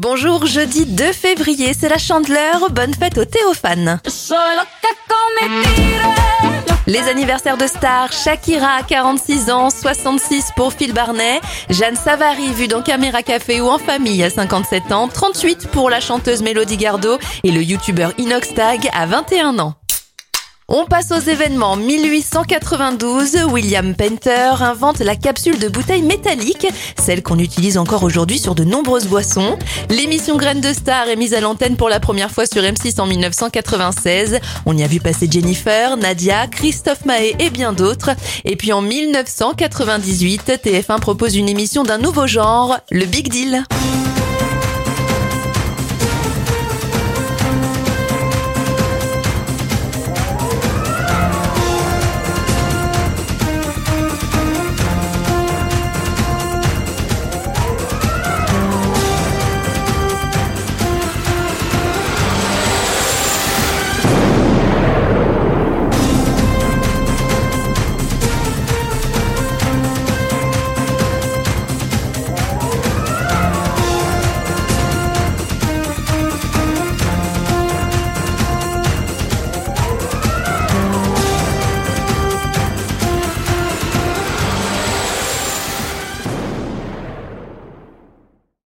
Bonjour, jeudi 2 février, c'est la chandeleur. Bonne fête au Théophane. Les anniversaires de stars, Shakira, 46 ans, 66 pour Phil Barnet, Jeanne Savary, vue dans Caméra Café ou en famille à 57 ans, 38 pour la chanteuse Mélodie Gardot et le youtubeur Inox Tag à 21 ans. On passe aux événements. 1892, William Painter invente la capsule de bouteille métallique, celle qu'on utilise encore aujourd'hui sur de nombreuses boissons. L'émission Graines de Star est mise à l'antenne pour la première fois sur M6 en 1996. On y a vu passer Jennifer, Nadia, Christophe Mahé et bien d'autres. Et puis en 1998, TF1 propose une émission d'un nouveau genre, le Big Deal.